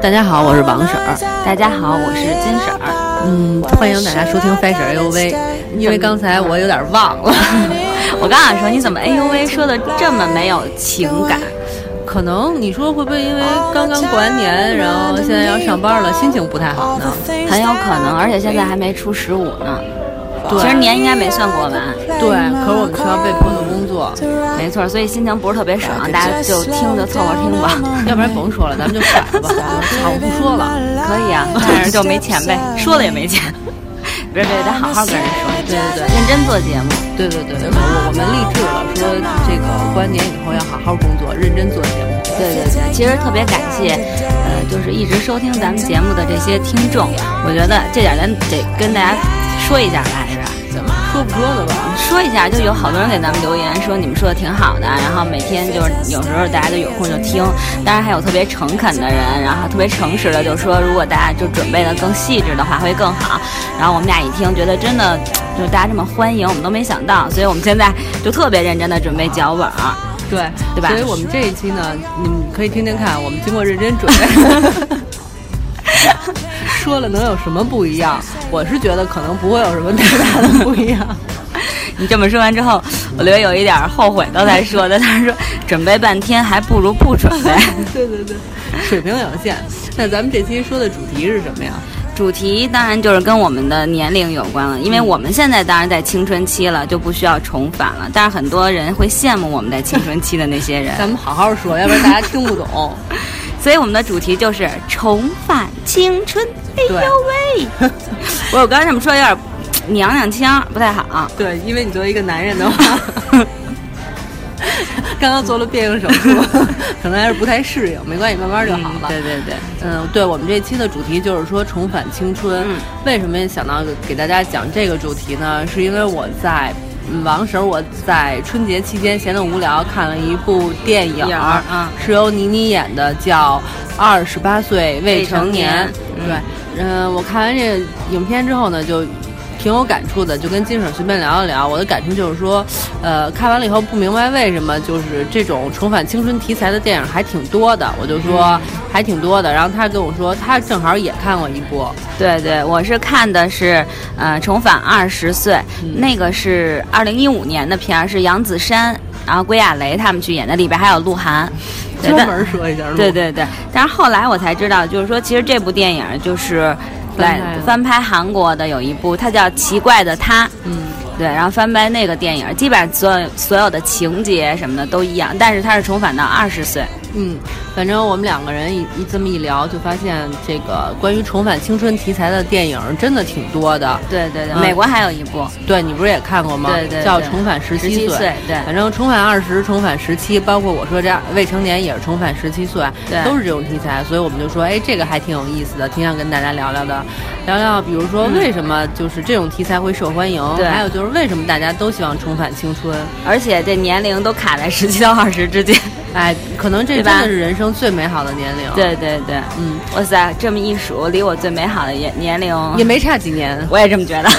大家好，我是王婶儿。大家好，我是金婶儿。嗯，欢迎大家收听《飞婶 A U V》。因为刚才我有点忘了，我刚想说你怎么 A U V 说的这么没有情感？可能你说会不会因为刚刚过完年，然后现在要上班了，心情不太好呢？很有可能，而且现在还没出十五呢。对，其实年应该没算过完。对，可是我们需要被迫的工作，没错，所以心情不是特别爽，大家就听着凑合听吧，要不然甭说了，咱们就甩了吧，好不说了，可以啊，但是就没钱呗，说了也没钱。别别，得好好跟人说，对对对，认真做节目，对对对，我我们励志了，说这个过完年以后要好好工作，认真做节目。对对对，其实特别感谢，呃，就是一直收听咱们节目的这些听众，我觉得这点咱得跟大家说一下来着。说不说的吧？说一下，就有好多人给咱们留言说你们说的挺好的，然后每天就是有时候大家就有空就听，当然还有特别诚恳的人，然后特别诚实的就说如果大家就准备的更细致的话会更好。然后我们俩一听觉得真的就是大家这么欢迎，我们都没想到，所以我们现在就特别认真的准备脚本，对对吧？所以我们这一期呢，你们可以听听看，我们经过认真准备。说了能有什么不一样？我是觉得可能不会有什么太大的不一样。你这么说完之后，我觉得有一点后悔刚才说的。他说准备半天还不如不准备。对对对，水平有限。那咱们这期说的主题是什么呀？主题当然就是跟我们的年龄有关了，因为我们现在当然在青春期了，就不需要重返了。但是很多人会羡慕我们在青春期的那些人。咱们好好说，要不然大家听不懂。所以我们的主题就是重返青春。哎呦喂！我 我刚才这么说有点娘娘腔，不太好。对，因为你作为一个男人的话，刚刚做了变性手术，可能还是不太适应。没关系，慢慢就好了。对对对，嗯，对我们这期的主题就是说重返青春。为什么想到给大家讲这个主题呢？是因为我在。王婶，我在春节期间闲得无聊，看了一部电影，是由倪妮演的，叫《二十八岁未成年》。对，嗯，我看完这个影片之后呢，就。挺有感触的，就跟金婶随便聊一聊。我的感触就是说，呃，看完了以后不明白为什么就是这种重返青春题材的电影还挺多的。我就说还挺多的。然后他跟我说，他正好也看过一部。对对，我是看的是呃重返二十岁，那个是二零一五年的片儿，是杨子姗，然后归亚蕾他们去演的，里边还有鹿晗。专门说一下。对对对，但是后来我才知道，就是说其实这部电影就是。来翻拍韩国的有一部，它叫《奇怪的他》。嗯，对，然后翻拍那个电影，基本上所有所有的情节什么的都一样，但是它是重返到二十岁。嗯，反正我们两个人一一这么一聊，就发现这个关于重返青春题材的电影真的挺多的。对对对，美国还有一部，对你不是也看过吗？对对，叫《重返十七岁》。对，反正重返二十、重返十七，包括我说这未成年也是重返十七岁，都是这种题材，所以我们就说，哎，这个还挺有意思的，挺想跟大家聊聊的。聊聊，比如说为什么就是这种题材会受欢迎？对，还有就是为什么大家都希望重返青春，而且这年龄都卡在十七到二十之间。哎，可能这真的是人生最美好的年龄。对对对，嗯，哇塞，这么一数，离我最美好的年年龄也没差几年。我也这么觉得。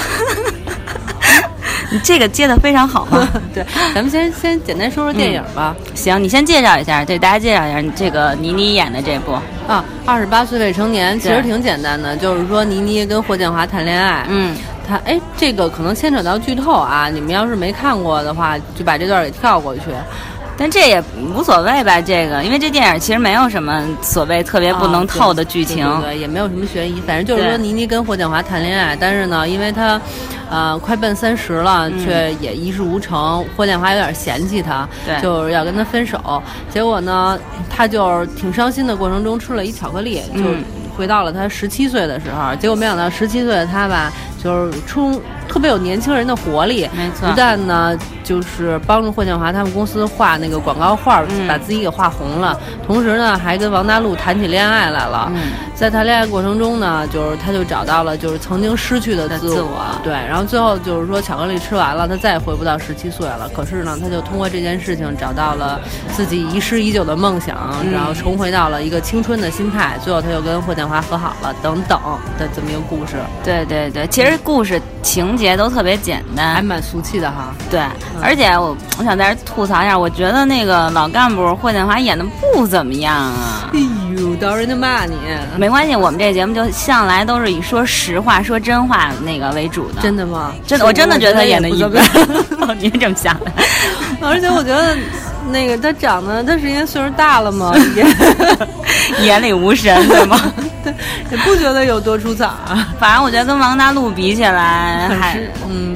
你这个接的非常好嘛？对，咱们先先简单说说电影吧。行，你先介绍一下，对大家介绍一下你这个倪妮演的这部啊，二十八岁未成年，其实挺简单的，就是说倪妮跟霍建华谈恋爱。嗯，他哎，这个可能牵扯到剧透啊，你们要是没看过的话，就把这段给跳过去。但这也无所谓吧，这个，因为这电影其实没有什么所谓特别不能透的剧情，对，也没有什么悬疑，反正就是说倪妮跟霍建华谈恋爱，但是呢，因为他，呃，快奔三十了，却也一事无成，霍建华有点嫌弃他，就是要跟他分手，结果呢，他就挺伤心的过程中吃了一巧克力，就回到了他十七岁的时候，结果没想到十七岁的他吧。就是充特别有年轻人的活力，没错。不但呢，就是帮助霍建华他们公司画那个广告画，把自己给画红了。同时呢，还跟王大陆谈起恋爱来了。在谈恋爱过程中呢，就是他就找到了就是曾经失去的自我。对，然后最后就是说巧克力吃完了，他再也回不到十七岁了。可是呢，他就通过这件事情找到了自己遗失已久的梦想，然后重回到了一个青春的心态。最后他又跟霍建华和好了，等等的这么一个故事。对对对，其实。故事情节节都特别简单，还蛮俗气的哈。对，而且我我想在这吐槽一下，我觉得那个老干部霍建华演的不怎么样啊。哎呦，到人就骂你。没关系，我们这节目就向来都是以说实话、说真话那个为主的。真的吗？真的，我真的觉得他演的一般。你是这么想的？而且我觉得。那个他长得，他是因为岁数大了吗？眼里无神，对吗？不觉得有多出彩啊。反正我觉得跟王大陆比起来，还嗯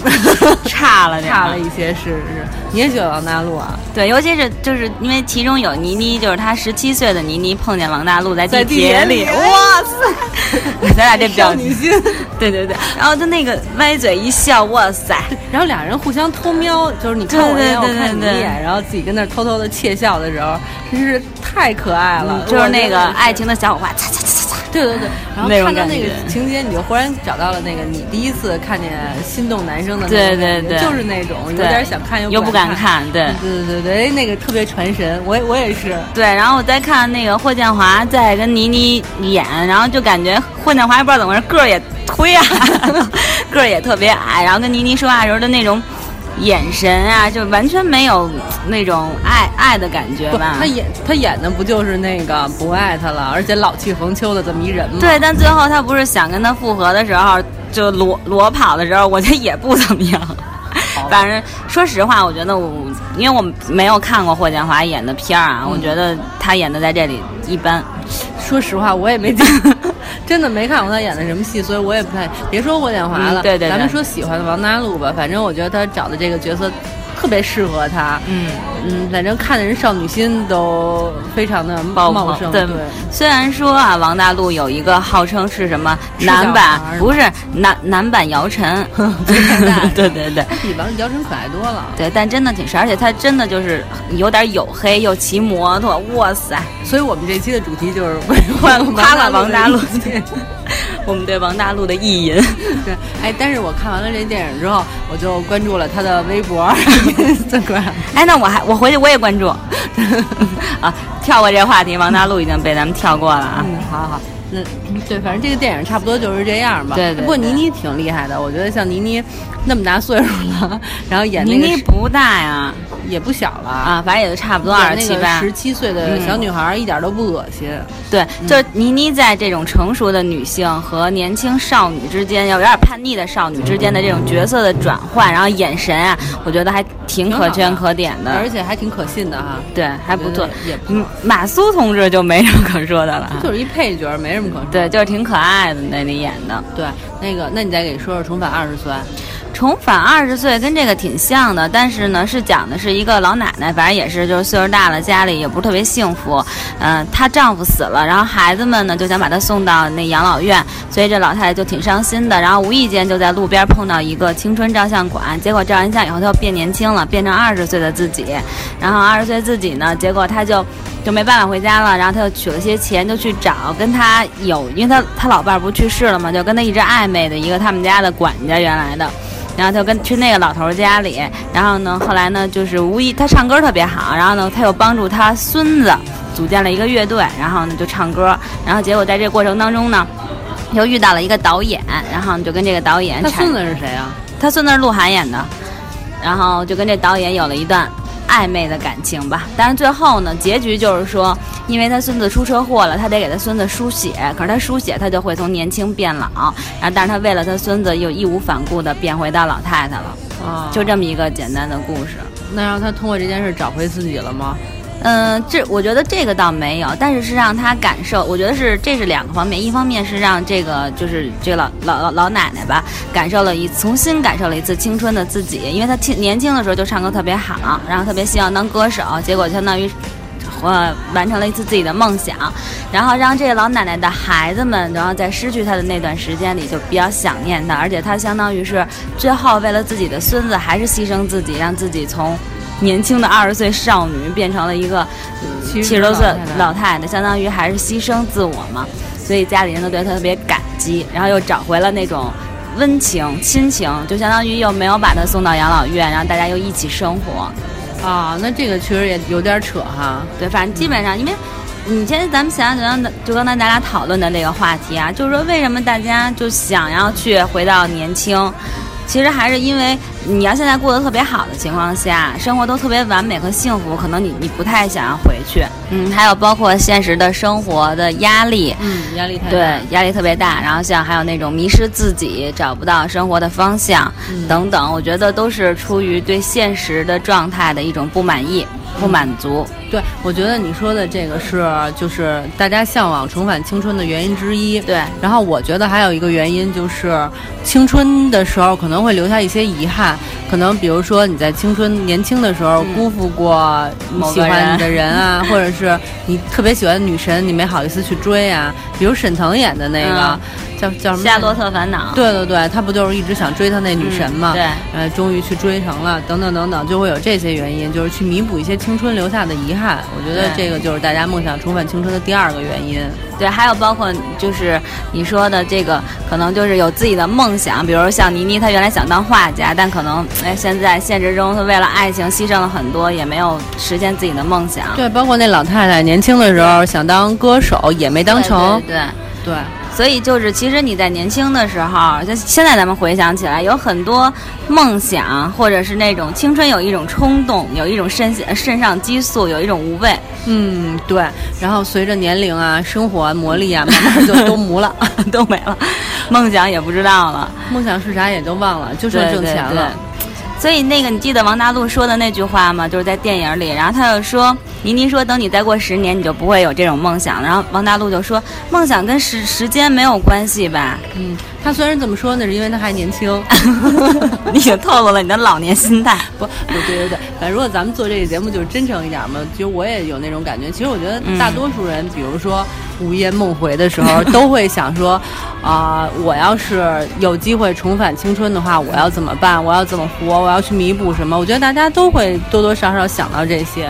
差了点，差了一些。是是，你也喜欢王大陆啊？对，尤其是就是因为其中有倪妮，就是他十七岁的倪妮碰见王大陆在地铁里，哇塞！咱俩这表女心，对对对。然后他那个歪嘴一笑，哇塞！然后俩人互相偷瞄，就是你看我一眼，我看你一眼，然后自己跟那。偷偷的窃笑的时候，真是太可爱了。就是那个爱情的小火花，擦擦擦擦擦。对对对，然后看到那个情节，你就忽然找到了那个你第一次看见心动男生的对对对，就是那种有点想看又不敢看。对对对对哎，那个特别传神。我我也是。对，然后我再看那个霍建华在跟倪妮演，然后就感觉霍建华也不知道怎么回事，个儿也忒矮，个儿也特别矮，然后跟倪妮说话时候的那种。眼神啊，就完全没有那种爱爱的感觉吧？他演他演的不就是那个不爱他了，而且老气横秋的这么一人吗？对，但最后他不是想跟他复合的时候，就裸裸跑的时候，我觉得也不怎么样。反正说实话，我觉得我因为我没有看过霍建华演的片儿啊，我觉得他演的在这里一般。说实话，我也没 真的没看过他演的什么戏，所以我也不太别说霍建华了。对对，咱们说喜欢的王大陆吧，反正我觉得他找的这个角色。特别适合他，嗯嗯，反正看的人少女心都非常的茂盛。对，虽然说啊，王大陆有一个号称是什么男版，不是男男版姚晨，对对 对，比王姚晨可爱多了。对，但真的挺帅，而且他真的就是有点黝黑，又骑摩托，哇塞！所以我们这期的主题就是夸了王大陆。对，我们对王大陆的意淫。对，哎，但是我看完了这电影之后，我就关注了他的微博。这个，哎，那我还我回去我也关注，啊，跳过这话题，王大陆已经被咱们跳过了啊。嗯，好好，那对，反正这个电影差不多就是这样吧。对对。不过倪妮挺厉害的，我觉得像倪妮那么大岁数了，然后演那个倪妮不大呀。也不小了啊，反正也就差不多二十七八。十七岁的小女孩一点都不恶心。对，就是倪妮在这种成熟的女性和年轻少女之间，要有点叛逆的少女之间的这种角色的转换，然后眼神啊，我觉得还挺可圈可点的，而且还挺可信的哈。对，还不错。也嗯，马苏同志就没什么可说的了，就是一配角，没什么可说。对，就是挺可爱的那里演的。对，那个，那你再给说说《重返二十岁》。重返二十岁跟这个挺像的，但是呢，是讲的是一个老奶奶，反正也是就是岁数大了，家里也不是特别幸福。嗯，她丈夫死了，然后孩子们呢就想把她送到那养老院，所以这老太太就挺伤心的。然后无意间就在路边碰到一个青春照相馆，结果照完相以后，她又变年轻了，变成二十岁的自己。然后二十岁自己呢，结果她就就没办法回家了，然后她就取了些钱，就去找跟她有，因为她她老伴儿不去世了嘛，就跟她一直暧昧的一个他们家的管家原来的。然后他就跟去那个老头家里，然后呢，后来呢，就是无意他唱歌特别好，然后呢，他又帮助他孙子组建了一个乐队，然后呢就唱歌，然后结果在这个过程当中呢，又遇到了一个导演，然后就跟这个导演。他孙子是谁啊？他孙子是鹿晗演的，然后就跟这导演有了一段。暧昧的感情吧，但是最后呢，结局就是说，因为他孙子出车祸了，他得给他孙子输血，可是他输血他就会从年轻变老，然后但是他为了他孙子又义无反顾的变回到老太太了，啊，就这么一个简单的故事。那让他通过这件事找回自己了吗？嗯，这我觉得这个倒没有，但是是让他感受，我觉得是这是两个方面，一方面是让这个就是这个老老老老奶奶吧，感受了一重新感受了一次青春的自己，因为她青年轻的时候就唱歌特别好，然后特别希望当歌手，结果相当于，呃，完成了一次自己的梦想，然后让这个老奶奶的孩子们，然后在失去她的那段时间里就比较想念她，而且她相当于是最后为了自己的孙子还是牺牲自己，让自己从。年轻的二十岁少女变成了一个七十多岁老太太，相当于还是牺牲自我嘛，所以家里人都对她特别感激，然后又找回了那种温情亲情，就相当于又没有把她送到养老院，然后大家又一起生活。啊，那这个确实也有点扯哈。对，反正基本上，因为你现在咱们想想，就就刚才咱俩讨论的那个话题啊，就是说为什么大家就想要去回到年轻？其实还是因为你要现在过得特别好的情况下，生活都特别完美和幸福，可能你你不太想要回去。嗯，还有包括现实的生活的压力，嗯，压力太大，对，压力特别大。然后像还有那种迷失自己、找不到生活的方向等等，我觉得都是出于对现实的状态的一种不满意。不满足，对我觉得你说的这个是就是大家向往重返青春的原因之一。对，然后我觉得还有一个原因就是青春的时候可能会留下一些遗憾，可能比如说你在青春年轻的时候辜负过你喜欢你的人啊，或者是你特别喜欢的女神，你没好意思去追啊，比如沈腾演的那个。叫叫什么？夏洛特烦恼。对对对，他不就是一直想追他那女神吗？对，呃，终于去追成了，等等等等，就会有这些原因，就是去弥补一些青春留下的遗憾。我觉得这个就是大家梦想重返青春的第二个原因。对，还有包括就是你说的这个，可能就是有自己的梦想，比如像倪妮，她原来想当画家，但可能哎，现在现实中她为了爱情牺牲了很多，也没有实现自己的梦想。对，包括那老太太年轻的时候想当歌手，也没当成。对对。所以就是，其实你在年轻的时候，就现在咱们回想起来，有很多梦想，或者是那种青春有一种冲动，有一种肾肾上激素，有一种无畏。嗯，对。然后随着年龄啊、生活磨砺啊，慢慢就都没了，都没了，梦想也不知道了，梦想是啥也都忘了，就剩挣钱了。所以那个，你记得王大陆说的那句话吗？就是在电影里，然后他就说：“倪妮说，等你再过十年，你就不会有这种梦想。”然后王大陆就说：“梦想跟时时间没有关系吧？”嗯，他虽然这么说，那是因为他还年轻。你已经透露了你的老年心态。不，不对对对。反正如果咱们做这个节目，就是真诚一点嘛。其实我也有那种感觉。其实我觉得大多数人，比如说。午夜梦回的时候，都会想说，啊，我要是有机会重返青春的话，我要怎么办？我要怎么活？我要去弥补什么？我觉得大家都会多多少少想到这些。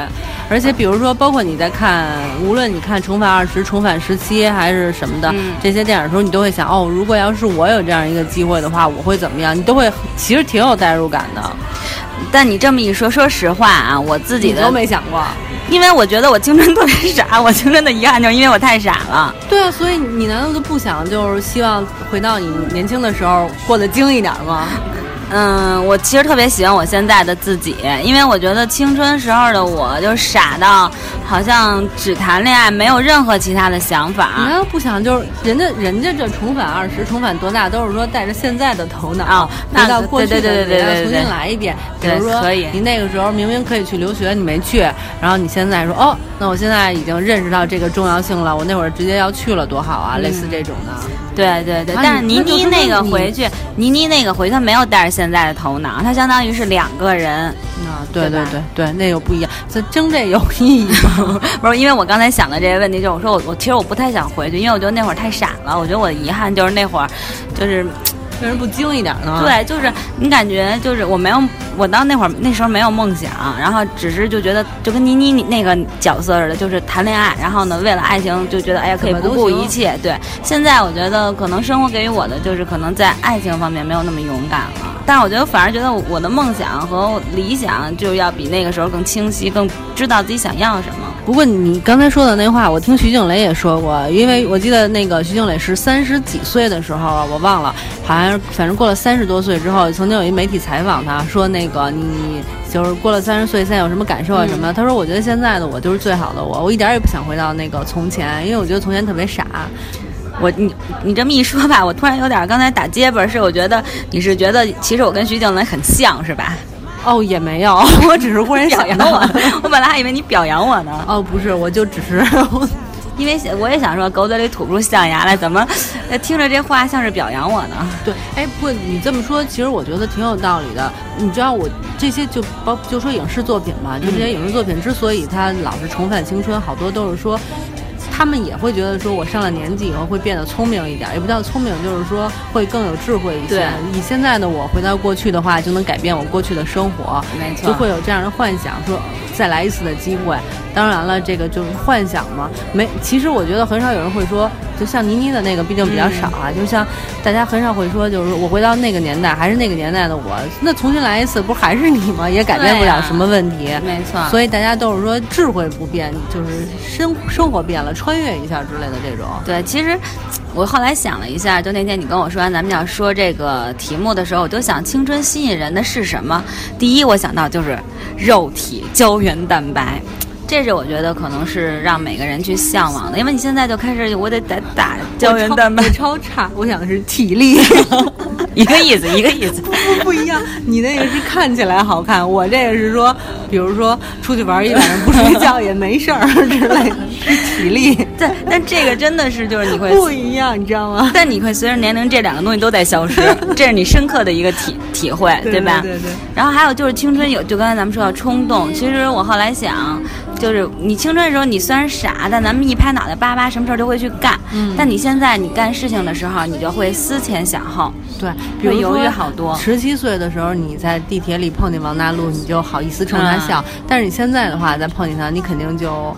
而且，比如说，包括你在看，无论你看《重返二十》《重返十七》还是什么的这些电影的时候，你都会想，哦，如果要是我有这样一个机会的话，我会怎么样？你都会其实挺有代入感的。但你这么一说，说实话啊，我自己的都没想过。因为我觉得我青春特别傻，我青春的遗憾就是因为我太傻了。对啊，所以你难道就不想就是希望回到你年轻的时候过得精一点吗？嗯，我其实特别喜欢我现在的自己，因为我觉得青春时候的我就傻到好像只谈恋爱，没有任何其他的想法。你要不想就是人家人家这重返二十，重返多大都是说带着现在的头脑回到过去的对对对重新来一遍。比如说，你那个时候明明可以去留学，你没去，然后你现在说哦，那我现在已经认识到这个重要性了，我那会儿直接要去了多好啊，类似这种的。对对对，但是倪妮那个回去，倪妮那个回去，她没有带着现在的头脑，她相当于是两个人啊。对对对对，那个不一样，这争这有意义吗？不是，因为我刚才想的这些问题，就是我说我我其实我不太想回去，因为我觉得那会儿太傻了，我觉得我的遗憾就是那会儿，就是。为什么不精一点呢？对，就是你感觉就是我没有，我到那会儿那时候没有梦想，然后只是就觉得就跟妮妮那个角色似的，就是谈恋爱，然后呢为了爱情就觉得哎呀可以不顾一切。对，现在我觉得可能生活给予我的就是可能在爱情方面没有那么勇敢了，但是我觉得反而觉得我的梦想和理想就要比那个时候更清晰，更知道自己想要什么。不过你刚才说的那话，我听徐静蕾也说过，因为我记得那个徐静蕾是三十几岁的时候，我忘了，好像。反正过了三十多岁之后，曾经有一媒体采访他说：“那个你就是过了三十岁，现在有什么感受啊什么的？”他说：“我觉得现在的我就是最好的我，我一点也不想回到那个从前，因为我觉得从前特别傻。”我你你这么一说吧，我突然有点刚才打结巴，是我觉得你是觉得其实我跟徐静蕾很像是吧？哦，也没有，我只是忽然表扬我，我本来还以为你表扬我呢。哦，不是，我就只是。因为我也想说，狗嘴里吐不出象牙来，怎么听着这话像是表扬我呢？对，哎，不，你这么说，其实我觉得挺有道理的。你知道，我这些就包就说影视作品嘛，就这些影视作品之所以它老是重返青春，好多都是说。他们也会觉得说，我上了年纪以后会变得聪明一点，也不叫聪明，就是说会更有智慧一些。以现在的我回到过去的话，就能改变我过去的生活，没错，就会有这样的幻想，说再来一次的机会。当然了，这个就是幻想嘛，没。其实我觉得很少有人会说，就像倪妮的那个，毕竟比较少啊。就像大家很少会说，就是我回到那个年代，还是那个年代的我，那重新来一次，不还是你吗？也改变不了什么问题，没错。所以大家都是说智慧不变，就是生生活变了。穿越一下之类的这种，对，其实我后来想了一下，就那天你跟我说完咱们要说这个题目的时候，我就想青春吸引人的是什么？第一，我想到就是肉体胶原蛋白。这是我觉得可能是让每个人去向往的，因为你现在就开始，我得得打胶原蛋白，超差。我想的是体力，一个意思，一个意思，不 不不一样。你那个是看起来好看，我这个是说，比如说出去玩一晚上不睡觉也没事儿之类的，是体力。对，但这个真的是就是你会不一样，你知道吗？但你会随着年龄，这两个东西都在消失，这是你深刻的一个体体会，对吧？对对。然后还有就是青春有，就刚才咱们说到冲动，其实我后来想。就是你青春的时候，你虽然傻，但咱们一拍脑袋，叭叭，什么事儿都会去干。嗯。但你现在你干事情的时候，你就会思前想后。对，比如犹豫好多。十七岁的时候，你在地铁里碰见王大陆，你就好意思冲他笑。但是你现在的话，再碰见他，你肯定就，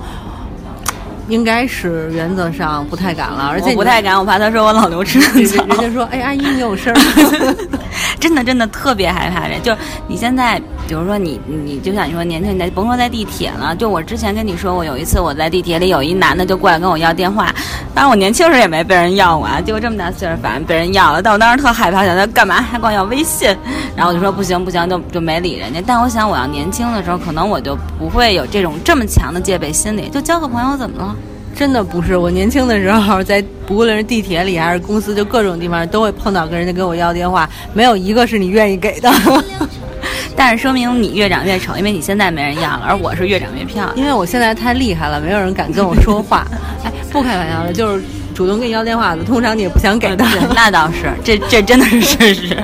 应该是原则上不太敢了。而且不太敢，我怕他说我老刘吃嫩草人家说，哎，阿姨，你有事儿吗？真的真的特别害怕这，就你现在，比如说你你就像你说年轻，你甭说在地铁了，就我之前跟你说过，有一次我在地铁里，有一男的就过来跟我要电话，当然我年轻时候也没被人要过啊，结果这么大岁数反正被人要了，但我当时特害怕，想他干嘛还管我要微信，然后我就说不行不行，就就没理人家。但我想我要年轻的时候，可能我就不会有这种这么强的戒备心理，就交个朋友怎么了？真的不是，我年轻的时候在不论是地铁里还是公司，就各种地方都会碰到跟人家跟我要电话，没有一个是你愿意给的。但是说明你越长越丑，因为你现在没人要了，而我是越长越漂亮。因为我现在太厉害了，没有人敢跟我说话。哎，不开玩笑的，就是主动跟你要电话的，通常你也不想给的。那倒是，这这真的是事实。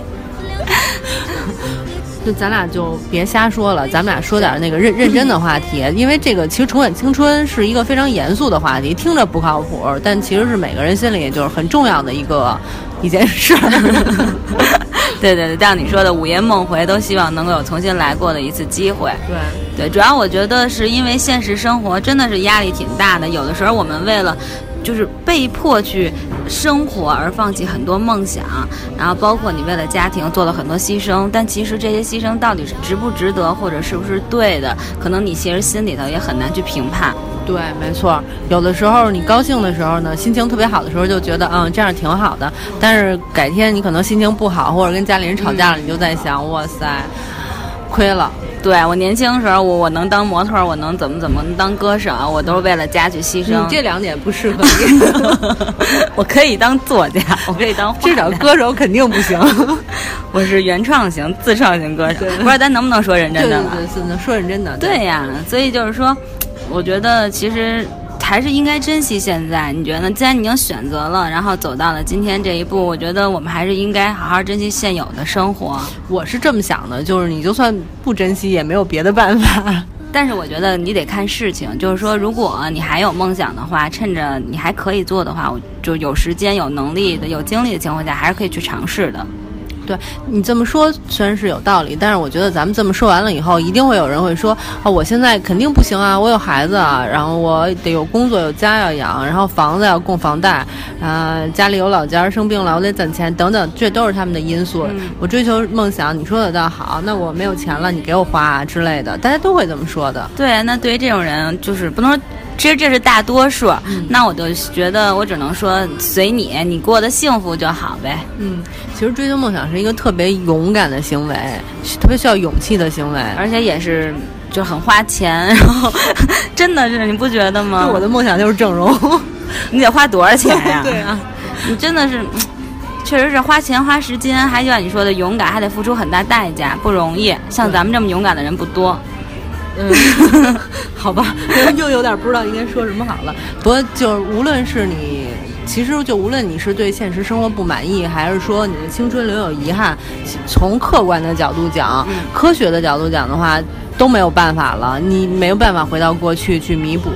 就咱俩就别瞎说了，咱们俩说点那个认认真的话题，因为这个其实重返青春是一个非常严肃的话题，听着不靠谱，但其实是每个人心里就是很重要的一个一件事。对对对，像你说的午夜梦回，都希望能够有重新来过的一次机会。对对，主要我觉得是因为现实生活真的是压力挺大的，有的时候我们为了。就是被迫去生活而放弃很多梦想，然后包括你为了家庭做了很多牺牲，但其实这些牺牲到底是值不值得，或者是不是对的，可能你其实心里头也很难去评判。对，没错，有的时候你高兴的时候呢，心情特别好的时候就觉得嗯这样挺好的，但是改天你可能心情不好，或者跟家里人吵架了，你就在想哇塞，亏了。对我年轻时候，我我能当模特，我能怎么怎么当歌手，我都是为了家去牺牲。你这两点不适合你，我可以当作家，我可以当至少歌手肯定不行。我是原创型、自创型歌手。不知道咱能不能说认真的了？对对对，说认真的。对呀，所以就是说，我觉得其实。还是应该珍惜现在，你觉得？既然你已经选择了，然后走到了今天这一步，我觉得我们还是应该好好珍惜现有的生活。我是这么想的，就是你就算不珍惜，也没有别的办法。但是我觉得你得看事情，就是说，如果你还有梦想的话，趁着你还可以做的话，我就有时间、有能力的、有精力的情况下，还是可以去尝试的。对你这么说虽然是有道理，但是我觉得咱们这么说完了以后，一定会有人会说啊，我现在肯定不行啊，我有孩子啊，然后我得有工作，有家要养，然后房子要供房贷，啊，家里有老家生病了，我得攒钱等等，这都是他们的因素。我追求梦想，你说的倒好，那我没有钱了，你给我花啊之类的，大家都会这么说的。对，那对于这种人，就是不能说。其实这是大多数，那我就觉得我只能说随你，你过得幸福就好呗。嗯，其实追求梦想是一个特别勇敢的行为，特别需要勇气的行为，而且也是就很花钱，然后 真的是你不觉得吗？我的梦想就是整容，你得花多少钱呀？对啊，你真的是，确实是花钱花时间，还就像你说的勇敢，还得付出很大代价，不容易。像咱们这么勇敢的人不多。嗯，好吧，又有点不知道应该说什么好了。不过就是无论是你，其实就无论你是对现实生活不满意，还是说你的青春留有遗憾，从客观的角度讲，科学的角度讲的话。都没有办法了，你没有办法回到过去去弥补，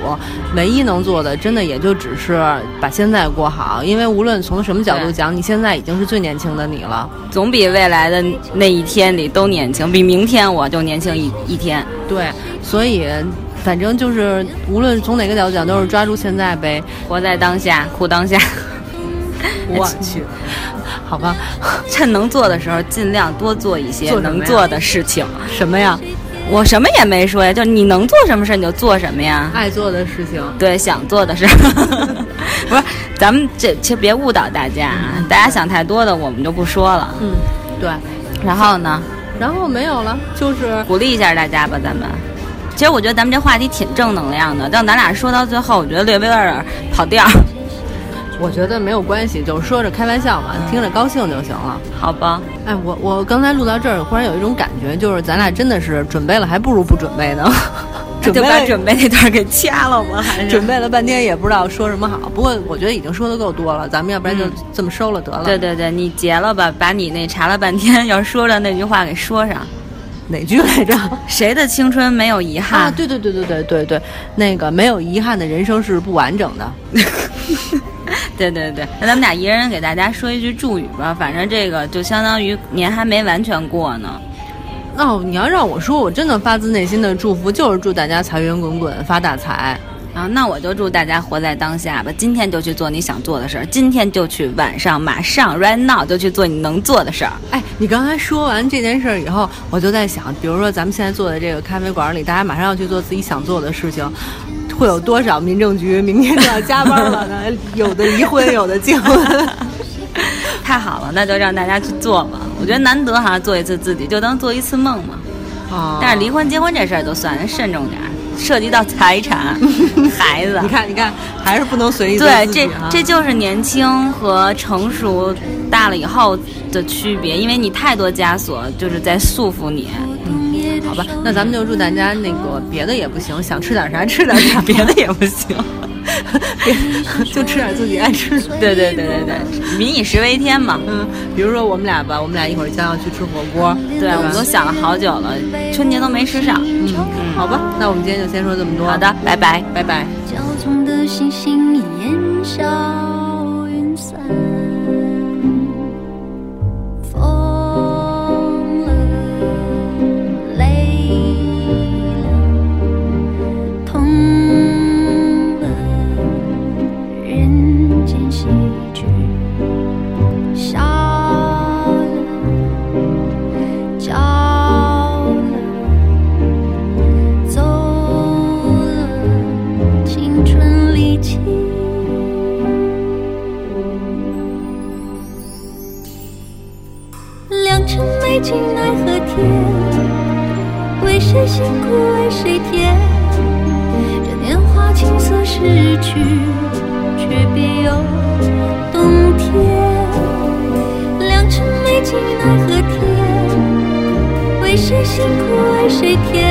唯一能做的，真的也就只是把现在过好。因为无论从什么角度讲，你现在已经是最年轻的你了，总比未来的那一天里都年轻，比明天我就年轻一一天。对，所以反正就是无论从哪个角度讲，都是抓住现在呗，活在当下，苦当下。我去，好吧，趁能做的时候，尽量多做一些能做的事情。什么呀？我什么也没说呀，就你能做什么事你就做什么呀。爱做的事情，对，想做的事。不是，咱们这其实别误导大家啊，大家想太多的我们就不说了。嗯，对。然后呢？然后没有了，就是鼓励一下大家吧，咱们。其实我觉得咱们这话题挺正能量的，但咱俩说到最后，我觉得略微有点跑调。我觉得没有关系，就是说着开玩笑嘛，听着高兴就行了，好吧？哎，我我刚才录到这儿，忽然有一种感觉，就是咱俩真的是准备了，还不如不准备呢。就把准备那段给掐了吗？还是准备了半天也不知道说什么好。不过我觉得已经说的够多了，咱们要不然就这么收了得了。对对对，你结了吧，把你那查了半天要说的那句话给说上。哪句来着？谁的青春没有遗憾？啊，对对对对对对对，那个没有遗憾的人生是不完整的。对对对，那咱们俩一人给大家说一句祝语吧，反正这个就相当于年还没完全过呢。哦，你要让我说，我真的发自内心的祝福就是祝大家财源滚滚，发大财。啊，那我就祝大家活在当下吧，今天就去做你想做的事儿，今天就去晚上马上 right now 就去做你能做的事儿。哎，你刚才说完这件事儿以后，我就在想，比如说咱们现在坐在这个咖啡馆里，大家马上要去做自己想做的事情，会有多少民政局明天就要加班了呢？有的离婚，有的结婚。太好了，那就让大家去做吧。我觉得难得哈，做一次自己就当做一次梦嘛。啊，但是离婚结婚这事儿就算慎重点。涉及到财产、孩子，你看，你看，还是不能随意对，这这就是年轻和成熟大了以后的区别，因为你太多枷锁就是在束缚你。嗯，好吧，那咱们就祝大家那个别的也不行，想吃点啥吃点啥，别的也不行。别 就吃点自己爱吃的。对对对对对，民以食为天嘛。嗯，比如说我们俩吧，我们俩一会儿将要去吃火锅。对，我们都想了好久了，春节都没吃上。嗯，好吧，那我们今天就先说这么多。好的，拜拜，拜拜。谁去，却别有洞天。良辰美景奈何天？为谁辛苦为谁甜？